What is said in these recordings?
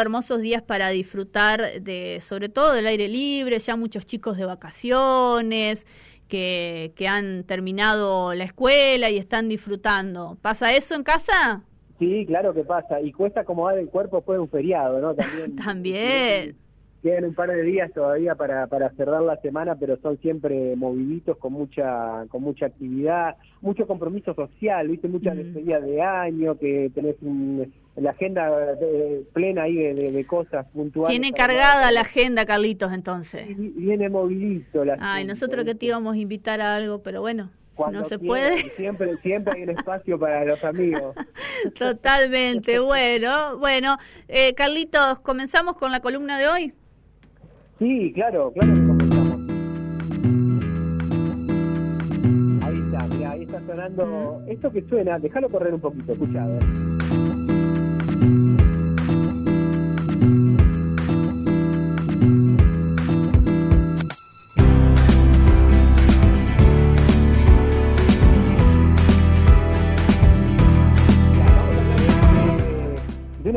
hermosos días para disfrutar de, sobre todo del aire libre, ya muchos chicos de vacaciones, que, que han terminado la escuela y están disfrutando. ¿Pasa eso en casa? Sí, claro que pasa. Y cuesta acomodar el cuerpo después de un feriado, ¿no? También. También. Quedan un par de días todavía para, para cerrar la semana, pero son siempre moviditos, con mucha con mucha actividad, mucho compromiso social, ¿viste? Muchas mm. de año, que tenés la agenda eh, plena ahí de, cosas puntuales. Tiene cargada la agenda, Carlitos, entonces. viene movidito la Ay, nosotros que te íbamos a invitar a algo, pero bueno, no se puede. Siempre, siempre hay un espacio para los amigos. Totalmente, bueno, bueno, eh, Carlitos, comenzamos con la columna de hoy. Sí, claro, claro que comenzamos. Ahí está, mira, ahí está sonando. Esto que suena, déjalo correr un poquito, escucha,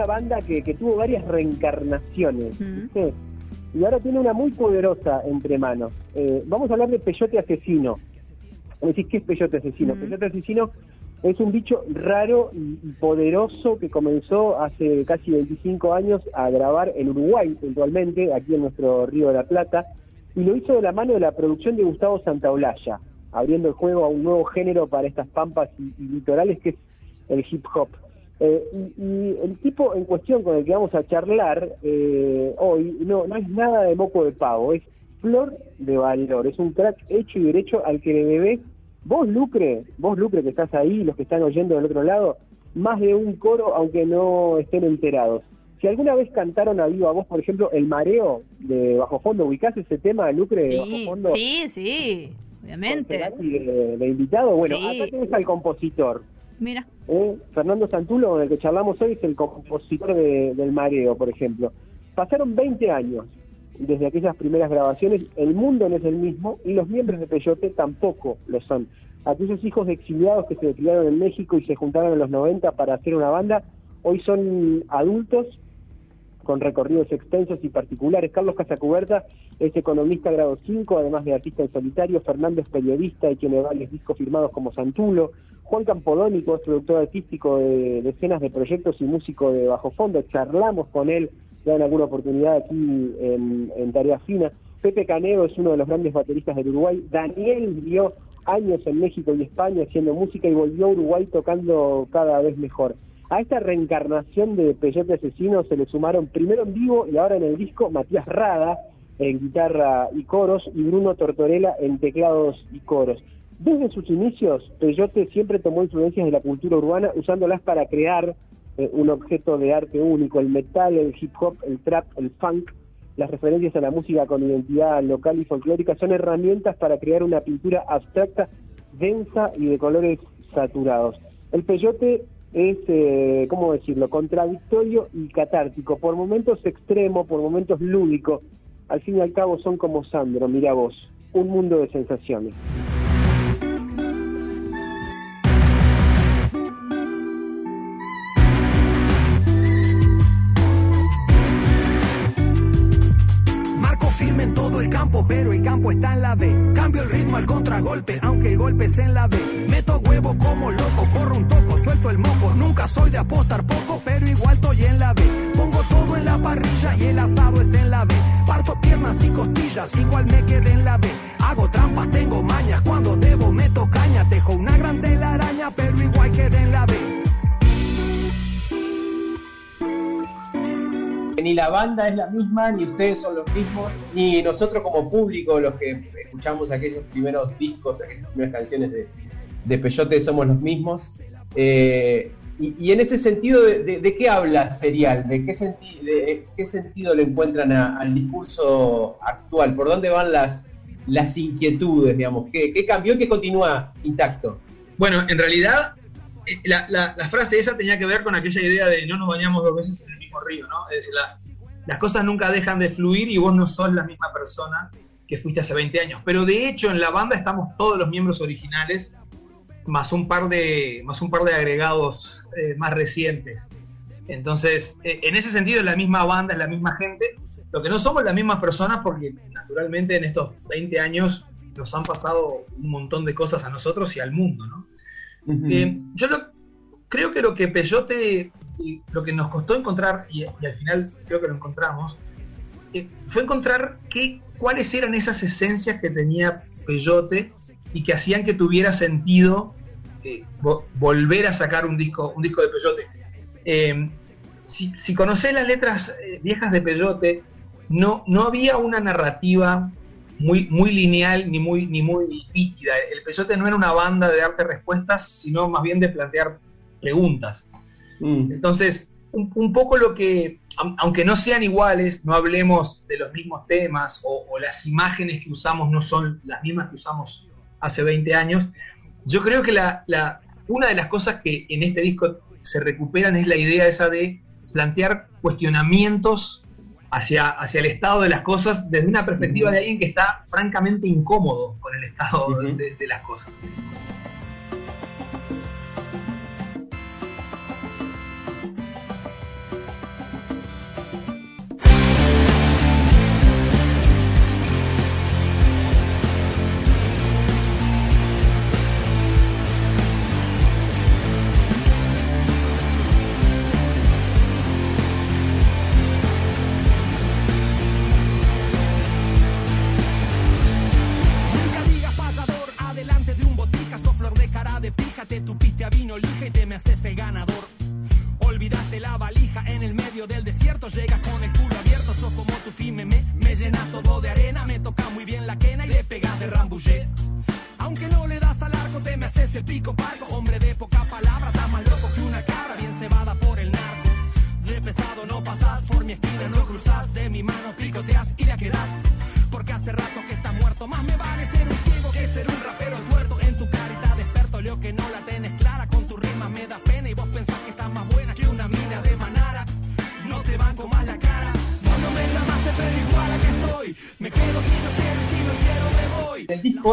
una banda que, que tuvo varias reencarnaciones. ¿sí? y ahora tiene una muy poderosa entre manos. Eh, vamos a hablar de peyote asesino. decís, ¿qué es peyote asesino? Peyote asesino es un bicho raro y poderoso que comenzó hace casi 25 años a grabar en Uruguay, puntualmente, aquí en nuestro Río de la Plata, y lo hizo de la mano de la producción de Gustavo Santaolalla, abriendo el juego a un nuevo género para estas pampas y litorales que es el hip hop. Eh, y, el tipo en cuestión con el que vamos a charlar eh, hoy no, no es nada de moco de pavo, es flor de valor, es un crack hecho y derecho al que le debés, vos Lucre, vos Lucre que estás ahí, los que están oyendo del otro lado, más de un coro aunque no estén enterados. Si alguna vez cantaron a viva voz, por ejemplo, El Mareo de Bajo Fondo, ¿ubicás ese tema, Lucre, de Bajo Fondo? Sí, sí, obviamente. De, invitado, bueno, acá tenés al compositor, Mira. Eh, Fernando Santulo, con el que charlamos hoy, es el compositor de, del Mareo, por ejemplo. Pasaron 20 años desde aquellas primeras grabaciones, el mundo no es el mismo y los miembros de Peyote tampoco lo son. Aquellos hijos de exiliados que se criaron en México y se juntaron en los 90 para hacer una banda, hoy son adultos con recorridos extensos y particulares. Carlos Casacuberta es economista grado 5, además de artista en solitario. Fernando es periodista y tiene varios discos firmados como Santulo. Juan Campodónico es productor artístico de decenas de proyectos y músico de bajo fondo. Charlamos con él ya en alguna oportunidad aquí en, Tarea Fina. Pepe Caneo es uno de los grandes bateristas del Uruguay. Daniel vivió años en México y España haciendo música y volvió a Uruguay tocando cada vez mejor. A esta reencarnación de Peyote Asesino se le sumaron primero en vivo y ahora en el disco Matías Rada en guitarra y coros y Bruno Tortorella en teclados y coros. Desde sus inicios, Peyote siempre tomó influencias de la cultura urbana usándolas para crear eh, un objeto de arte único, el metal, el hip hop, el trap, el funk. Las referencias a la música con identidad local y folclórica son herramientas para crear una pintura abstracta, densa y de colores saturados. El peyote es, eh, ¿cómo decirlo?, contradictorio y catártico, por momentos extremo, por momentos lúdico. Al fin y al cabo son como Sandro, mira vos, un mundo de sensaciones. Pero el campo está en la B. Cambio el ritmo al contragolpe, aunque el golpe es en la B. Meto huevo como loco, corro un toco, suelto el moco. Nunca soy de apostar poco, pero igual estoy en la B. Pongo todo en la parrilla y el asado es en la B. Parto piernas y costillas, igual me quedé en la B. Hago trampas, tengo mañas, cuando debo meto caña. Tejo una gran telaraña, pero igual quedé en la B. ni la banda es la misma, ni ustedes son los mismos, ni nosotros como público, los que escuchamos aquellos primeros discos, aquellas primeras canciones de, de Peyote, somos los mismos. Eh, y, en ese sentido, ¿de, qué habla Serial? ¿De qué, de qué sentido le encuentran al discurso actual? ¿Por dónde van las, las inquietudes, digamos? ¿Qué, ¿Qué cambió y qué continúa intacto? Bueno, en realidad eh, la, la, frase esa tenía que ver con aquella idea de no nos bañamos dos veces en el mismo río, ¿no? Es decir, las cosas nunca dejan de fluir y vos no sos la misma persona que fuiste hace 20 años. Pero de hecho en la banda estamos todos los miembros originales, más un par de, más un par de agregados eh, más recientes. Entonces, eh, en ese sentido es la misma banda, es la misma gente. Lo que no somos las mismas personas porque naturalmente en estos 20 años nos han pasado un montón de cosas a nosotros y al mundo, ¿no? Eh, yo creo que lo que Peyote, lo que nos costó encontrar, y, al final creo que lo encontramos, eh, fue encontrar qué, cuáles eran esas esencias que tenía Peyote y que hacían que tuviera sentido eh, volver a sacar un disco, un disco de Peyote. si, si conocés las letras viejas de Peyote, no, no había una narrativa muy, muy lineal ni muy, ni muy nítida. El Peyote no era una banda de darte respuestas, sino más bien de plantear preguntas. Mm. Entonces, un, poco lo que, aunque no sean iguales, no hablemos de los mismos temas o, las imágenes que usamos no son las mismas que usamos hace 20 años, yo creo que la, la, una de las cosas que en este disco se recuperan es la idea esa de plantear cuestionamientos hacia, hacia el estado de las cosas desde una perspectiva de alguien que está francamente incómodo con el estado de las cosas.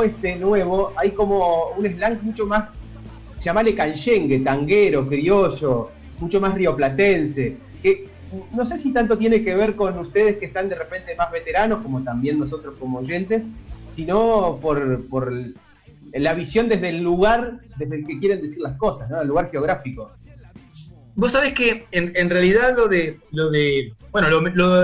Este nuevo hay como un slang mucho más, llamale canchengue, tanguero, criollo, mucho más rioplatense, que no sé si tanto tiene que ver con ustedes que están de repente más veteranos, como también nosotros como oyentes, sino por, por la visión desde el lugar desde el que quieren decir las cosas, ¿no? el lugar geográfico. Vos sabés que en, realidad lo de, lo de bueno,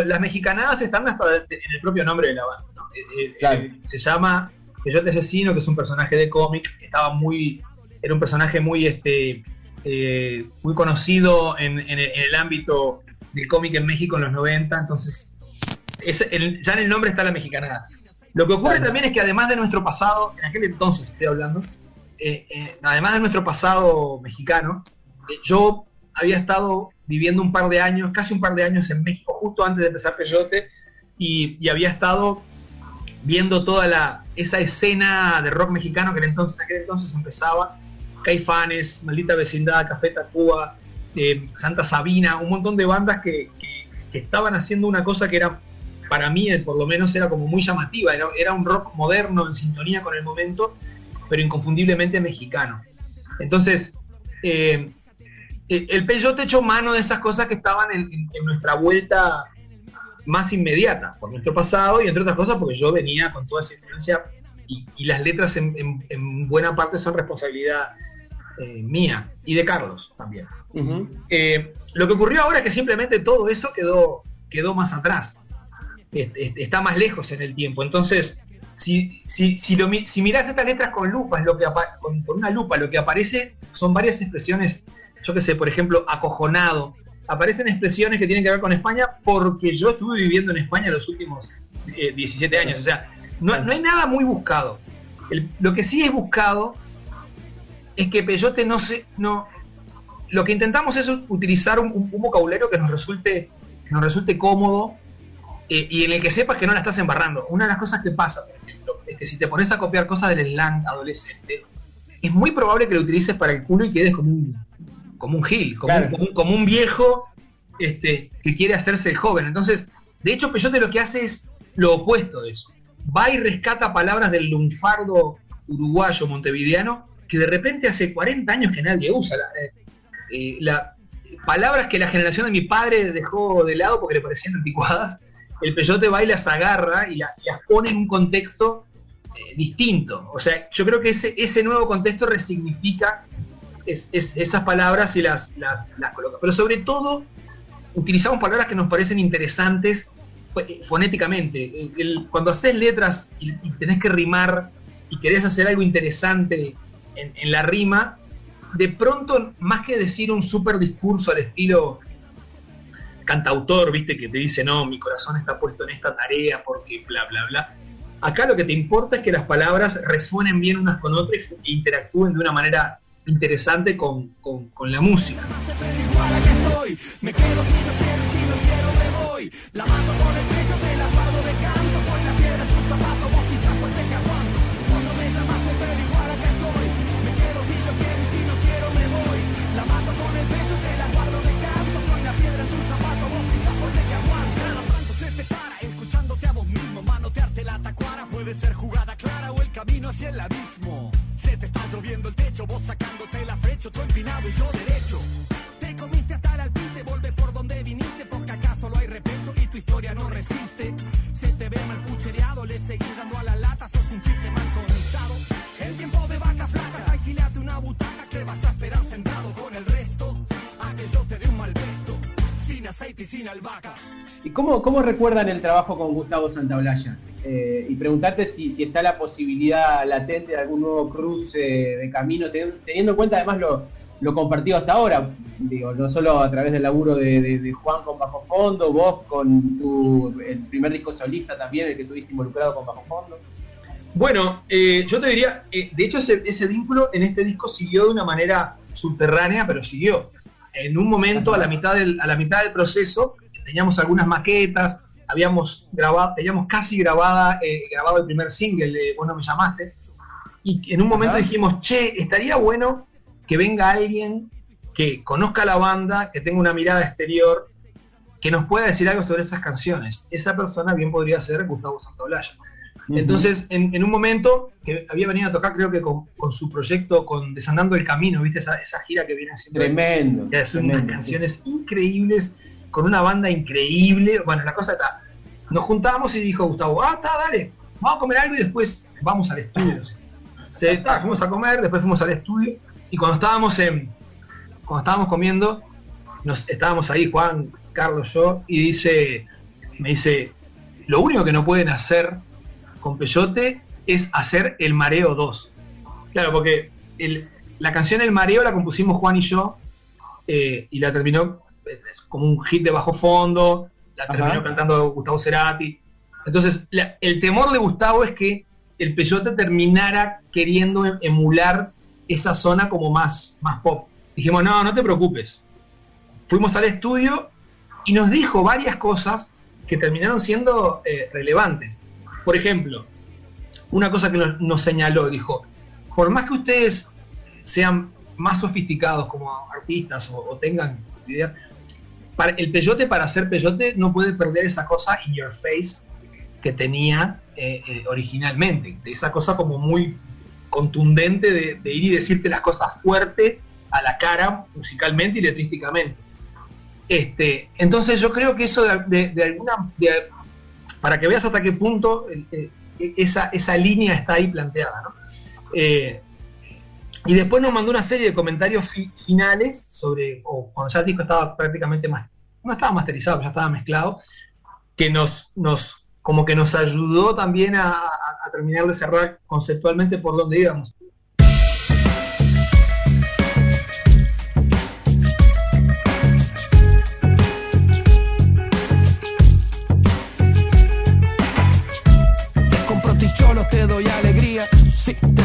las mexicanadas están hasta en el propio nombre de la banda. Eh, eh, eh, se llama Peyote Asesino, que es un personaje de cómic, que estaba muy, era un personaje muy, este, eh, muy conocido en, el, ámbito del cómic en México en los 90, entonces ya en el nombre está la mexicanada. Lo que ocurre también es que además de nuestro pasado, en aquel entonces estoy hablando, eh, eh, además de nuestro pasado mexicano, yo había estado viviendo un par de años, casi un par de años en México, justo antes de empezar Peyote, y había estado viendo toda la, esa escena de rock mexicano que en entonces, aquel entonces empezaba, Caifanes, Maldita Vecindad, Café Tacuba, eh, Santa Sabina, un montón de bandas que, estaban haciendo una cosa que era, para mí eh, por lo menos era como muy llamativa, era, un rock moderno en sintonía con el momento, pero inconfundiblemente mexicano. Entonces, eh, el Peyote echó mano de esas cosas que estaban en nuestra vuelta más inmediata por nuestro pasado y entre otras cosas porque yo venía con toda esa influencia y, las letras en, buena parte son responsabilidad eh, mía y de Carlos también. Eh, lo que ocurrió ahora es que simplemente todo eso quedó, quedó más atrás, está más lejos en el tiempo. Entonces, si, si, si, lo, si mirás estas letras con lupa, lo que con, con, una lupa, lo que aparece son varias expresiones, yo que sé, por ejemplo, acojonado, aparecen expresiones que tienen que ver con España porque yo estuve viviendo en España los últimos 17 eh, años. O sea, no, hay nada muy buscado. lo que sí es buscado es que Peyote no se. No, lo que intentamos es utilizar un, vocabulario que nos resulte, nos resulte cómodo eh, y en el que sepas que no la estás embarrando. Una de las cosas que pasa, por ejemplo, es que si te pones a copiar cosas del slang adolescente, es muy probable que lo utilices para el culo y quedes como un como un gil, como, un, como, un, viejo este, que quiere hacerse joven. Entonces, de hecho, Peyote lo que hace es lo opuesto de eso. Va y rescata palabras del lunfardo uruguayo montevideano que de repente hace 40 años que nadie usa. La, eh, eh, palabras que la generación de mi padre dejó de lado porque le parecían anticuadas, el peyote va y las agarra y, las pone en un contexto eh, distinto. O sea, yo creo que ese, ese nuevo contexto resignifica esas palabras y las, las, coloca. Pero sobre todo, utilizamos palabras que nos parecen interesantes eh, fonéticamente. cuando haces letras y, tenés que rimar y querés hacer algo interesante en, en la rima, de pronto, más que decir un super discurso al estilo cantautor, viste, que te dice, no, mi corazón está puesto en esta tarea porque bla, bla, bla. Acá lo que te importa es que las palabras resuenen bien unas con otras e interactúen de una manera interesante con, con, con la música. Escuchándote a vos mismo. Puede ser jugada clara o el camino hacia el abismo. Te está lloviendo el techo, vos sacándote la fecha, tú empinado y yo derecho. Te comiste hasta el alpiste, vuelve por donde viniste, porque acaso lo hay repecho y tu historia no resiste. Se te ve mal cuchereado, le seguís dando a la lata, sos un chiste mal conectado. El tiempo de vacas flacas, alquilate una butaca que vas a esperar sentado con el resto. A que yo te dé un mal besto, sin aceite y sin albahaca. ¿Y cómo, cómo recuerdan el trabajo con Gustavo Santaolalla? Eh, y preguntarte si, si, está la posibilidad latente de algún nuevo cruce de camino, teniendo en cuenta además lo, lo compartido hasta ahora, digo, no solo a través del laburo de, Juan con Bajo Fondo, vos con tu el primer disco solista también, el que tuviste involucrado con Bajo Fondo. Bueno, eh, yo te diría, eh, de hecho ese, ese, vínculo en este disco siguió de una manera subterránea, pero siguió. En un momento, a la mitad del, a la mitad del proceso, teníamos algunas maquetas, habíamos grabado, teníamos casi grabada, eh, grabado el primer single Vos no me llamaste, y en un momento dijimos, che, estaría bueno que venga alguien que conozca la banda, que tenga una mirada exterior, que nos pueda decir algo sobre esas canciones. Esa persona bien podría ser Gustavo Santaolalla. Entonces, en, un momento que había venido a tocar, creo que con, su proyecto, con Desandando el Camino, ¿viste? Esa, gira que viene haciendo. Tremendo. Que hace unas canciones increíbles con una banda increíble. Bueno, la cosa está. Nos juntamos y dijo Gustavo, ah, está, dale, vamos a comer algo y después vamos al estudio. Se, está, fuimos a comer, después fuimos al estudio y cuando estábamos en, cuando estábamos comiendo, nos estábamos ahí, Juan, Carlos, yo, y dice, me dice, lo único que no pueden hacer con Peyote es hacer el Mareo 2. Claro, porque la canción El Mareo la compusimos Juan y yo, eh, y la terminó como un hit de bajo fondo, la terminó cantando Gustavo Cerati. Entonces, el temor de Gustavo es que el Peyote terminara queriendo emular esa zona como más, más pop. Dijimos, no, no te preocupes. Fuimos al estudio y nos dijo varias cosas que terminaron siendo eh, relevantes. Por ejemplo, una cosa que nos, señaló, dijo, por más que ustedes sean más sofisticados como artistas o, tengan ideas, el peyote para ser peyote no puede perder esa cosa in your face que tenía eh, eh, originalmente, esa cosa como muy contundente de, ir y decirte las cosas fuerte a la cara musicalmente y letrísticamente. Este, entonces yo creo que eso de, alguna, para que veas hasta qué punto esa, esa línea está ahí planteada. Eh, y después nos mandó una serie de comentarios finales sobre, o cuando ya el disco estaba prácticamente más, no estaba masterizado, ya estaba mezclado, que nos, nos como que nos ayudó también a, terminar de cerrar conceptualmente por donde íbamos.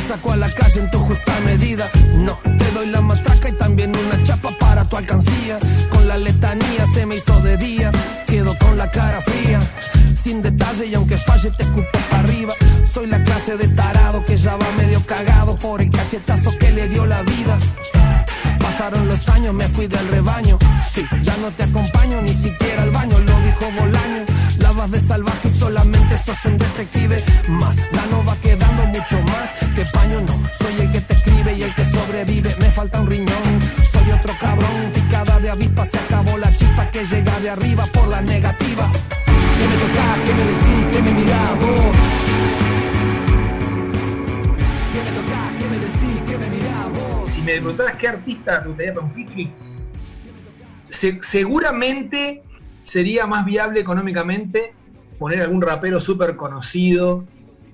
Saco a la calle en tu justa medida. No, te doy la matraca y también una chapa para tu alcancía. Con la letanía se me hizo de día, quedo con la cara fría sin detalle y aunque falle te escupo para arriba. Soy la clase de tarado que ya va medio cagado por el cachetazo que le dio la vida. Pasaron los años, me fui del rebaño. Sí, ya no te acompaño ni siquiera al baño, lo dijo Bolaño. Lavas de salvaje y solamente sos un detective más. Ya no va quedando mucho más que paño, no. Soy el que te escribe y el que sobrevive. Me falta un riñón, soy otro cabrón, picada de avispa que llega de arriba por la negativa. Que me toca, que me decís, que me mirás vos. Me me decís, me vos. Si me preguntaras qué artista te gustaría para un featuring, se- seguramente sería más viable económicamente poner algún rapero súper conocido,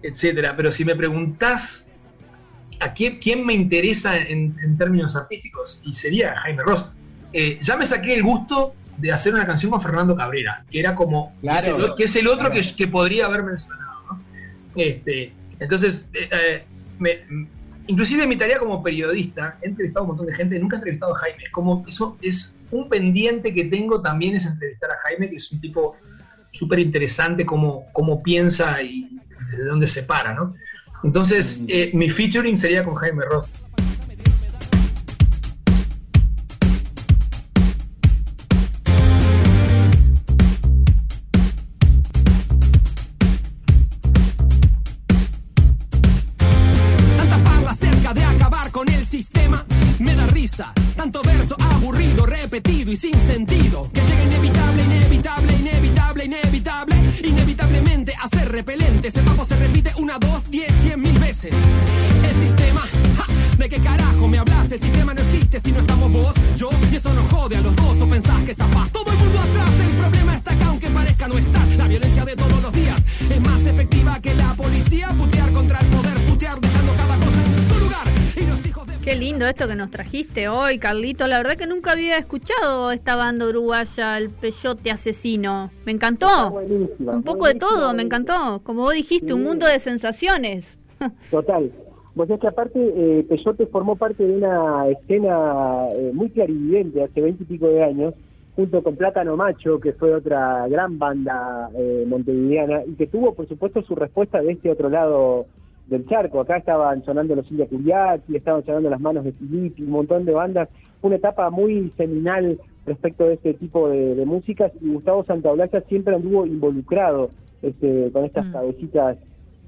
etcétera. Pero si me preguntás a quién, quién me interesa en, en términos artísticos, y sería Jaime Ross. Eh, ya me saqué el gusto de hacer una canción con Fernando Cabrera, que era como, Claro. que, es el, que es el otro Claro. que, que podría haber mencionado. ¿no? Este, entonces, eh, eh, me- inclusive mi tarea como periodista, he entrevistado a un montón de gente, nunca he entrevistado a Jaime. Como eso es un pendiente que tengo también es entrevistar a Jaime, que es un tipo súper interesante cómo, cómo piensa y de dónde se para, ¿no? Entonces, eh, mi featuring sería con Jaime Ross. Hablas? El sistema no existe si no estamos vos, yo. Y eso nos jode a los dos. O pensás que zafás todo el mundo atrás. El problema está acá, aunque parezca no estar. La violencia de todos los días es más efectiva que la policía. Putear contra el poder, putear dejando cada cosa en su lugar. Y los hijos de Qué lindo esto que nos trajiste hoy, Carlito. La verdad que nunca había escuchado esta banda uruguaya, el Peyote Asesino. Me encantó. Un poco de todo, me encantó. Como vos dijiste, un mundo de sensaciones. Total. Vos sabés que aparte eh, Peyote formó parte de una escena eh, muy clarividente hace veinte y pico de años, junto con Plátano Macho, que fue otra gran banda eh, montevideana, y que tuvo, por supuesto, su respuesta de este otro lado del charco. Acá estaban sonando los Silvia Curiaki, estaban sonando las manos de Filippi, un montón de bandas. Una etapa muy seminal respecto de este tipo de, de músicas, y Gustavo Santaolalla siempre anduvo involucrado este, con estas Mm. cabecitas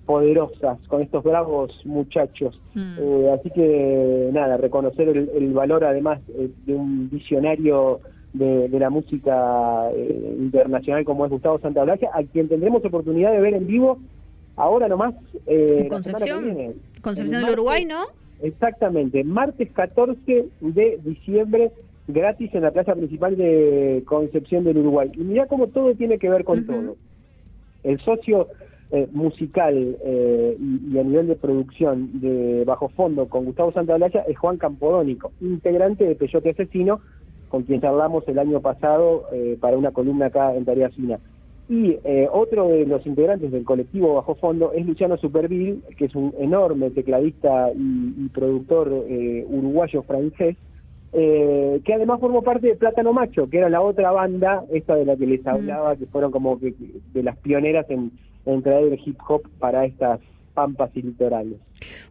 poderosas, con estos bravos muchachos. Mm. Eh, así que nada, reconocer el, el valor además eh, de un visionario de, de la música eh, internacional como es Gustavo Santaolalla, a quien tendremos oportunidad de ver en vivo ahora nomás eh, la que Concepción. viene. Concepción El del Uruguay, ¿no? Exactamente, martes 14 de diciembre, gratis en la plaza principal de Concepción del Uruguay. Y mirá cómo todo tiene que ver con todo. El socio eh, musical eh, y, y a nivel de producción de Bajo Fondo con Gustavo Santaolalla es Juan Campodónico, integrante de Peyote Asesino, con quien charlamos el año pasado eh, para una columna acá en Tarea Fina. Y eh, otro de los integrantes del colectivo Bajo Fondo es Luciano Superville, que es un enorme tecladista y, y productor eh, uruguayo-francés, eh, que además formó parte de Plátano Macho, que era la otra banda, esta de la que les hablaba, que fueron como que de las pioneras en, en traer el hip hop para estas pampas y litorales.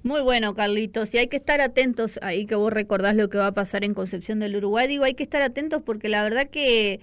Muy bueno, Carlitos. Y hay que estar atentos, ahí que vos recordás lo que va a pasar en Concepción del Uruguay, digo, hay que estar atentos porque la verdad que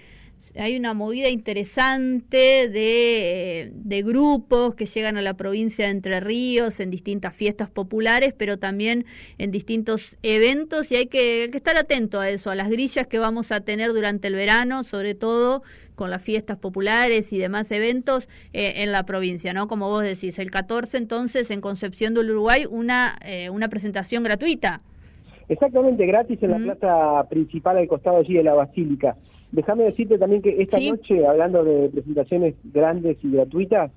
hay una movida interesante de, de grupos que llegan a la provincia de Entre Ríos en distintas fiestas populares, pero también en distintos eventos y hay que, hay que estar atento a eso, a las grillas que vamos a tener durante el verano, sobre todo con las fiestas populares y demás eventos eh, en la provincia, ¿no? Como vos decís, el 14 entonces en Concepción del Uruguay una, eh, una presentación gratuita. Exactamente, gratis en la plaza principal al costado allí de la Basílica. Déjame decirte también que esta Sí. noche, hablando de presentaciones grandes y gratuitas,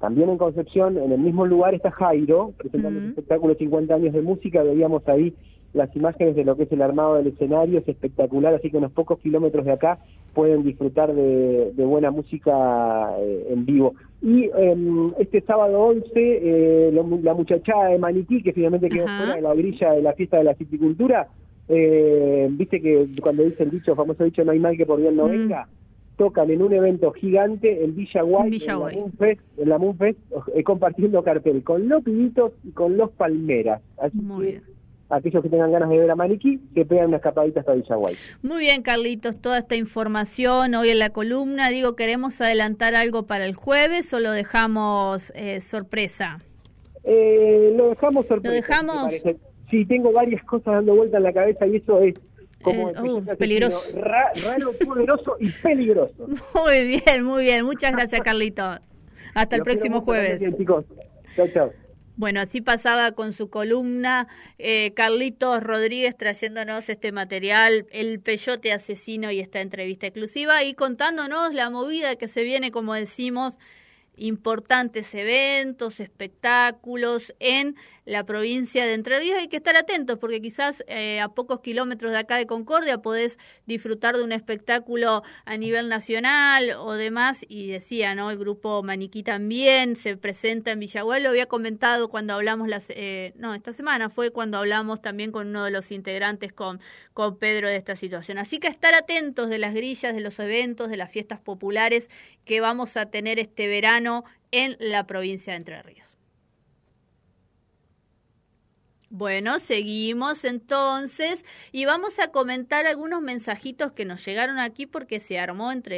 también en Concepción, en el mismo lugar está Jairo, presentando Mm. su espectáculo 50 años de música, veíamos ahí las imágenes de lo que es el armado del escenario, es espectacular, así que unos pocos kilómetros de acá pueden disfrutar de, de buena música eh, en vivo. Y em, este sábado 11, eh, lo- la muchachada de Maniquí, que finalmente quedó Ajá. fuera de la grilla de la fiesta de la citicultura, eh, viste que cuando dice el dicho, famoso dicho, no hay mal que por bien no Mm. venga, tocan en un evento gigante en Villa Guay, En Villa en, Guay. la Moonfest, en la Moonfest, eh, compartiendo cartel con los pibitos y con los palmeras. Así Muy que bien. Aquellos que tengan ganas de ver a Maniquí, que pegan una escapadita hasta Villa Guay. Muy bien, Carlitos, toda esta información hoy en la columna. Digo, ¿queremos adelantar algo para el jueves o lo dejamos eh, sorpresa? Eh, lo dejamos sorpresa. ¿Lo dejamos? Sí, tengo varias cosas dando vuelta en la cabeza y eso es Como Eh, uh, peligroso. Ra- raro, poderoso y peligroso. Muy bien, muy bien. Muchas gracias, Carlito. Hasta el Los próximo mucho, gracias, jueves. chicos. Chao, chao. Bueno, así pasaba con su columna eh, Carlitos Rodríguez trayéndonos este material, el peyote asesino y esta entrevista exclusiva y contándonos la movida que se viene, como decimos, importantes eventos, espectáculos en la provincia de Entre Ríos. Hay que estar atentos porque quizás eh, a pocos kilómetros de acá de Concordia podés disfrutar de un espectáculo a nivel nacional o demás. Y decía, ¿no? El grupo Maniquí también se presenta en Villaguay. Lo había comentado cuando hablamos, las, eh, no, esta semana fue cuando hablamos también con uno de los integrantes, con, con Pedro, de esta situación. Así que estar atentos de las grillas, de los eventos, de las fiestas populares que vamos a tener este en la provincia de Entre Ríos. Bueno, seguimos entonces y vamos a comentar algunos mensajitos que nos llegaron aquí porque se armó entre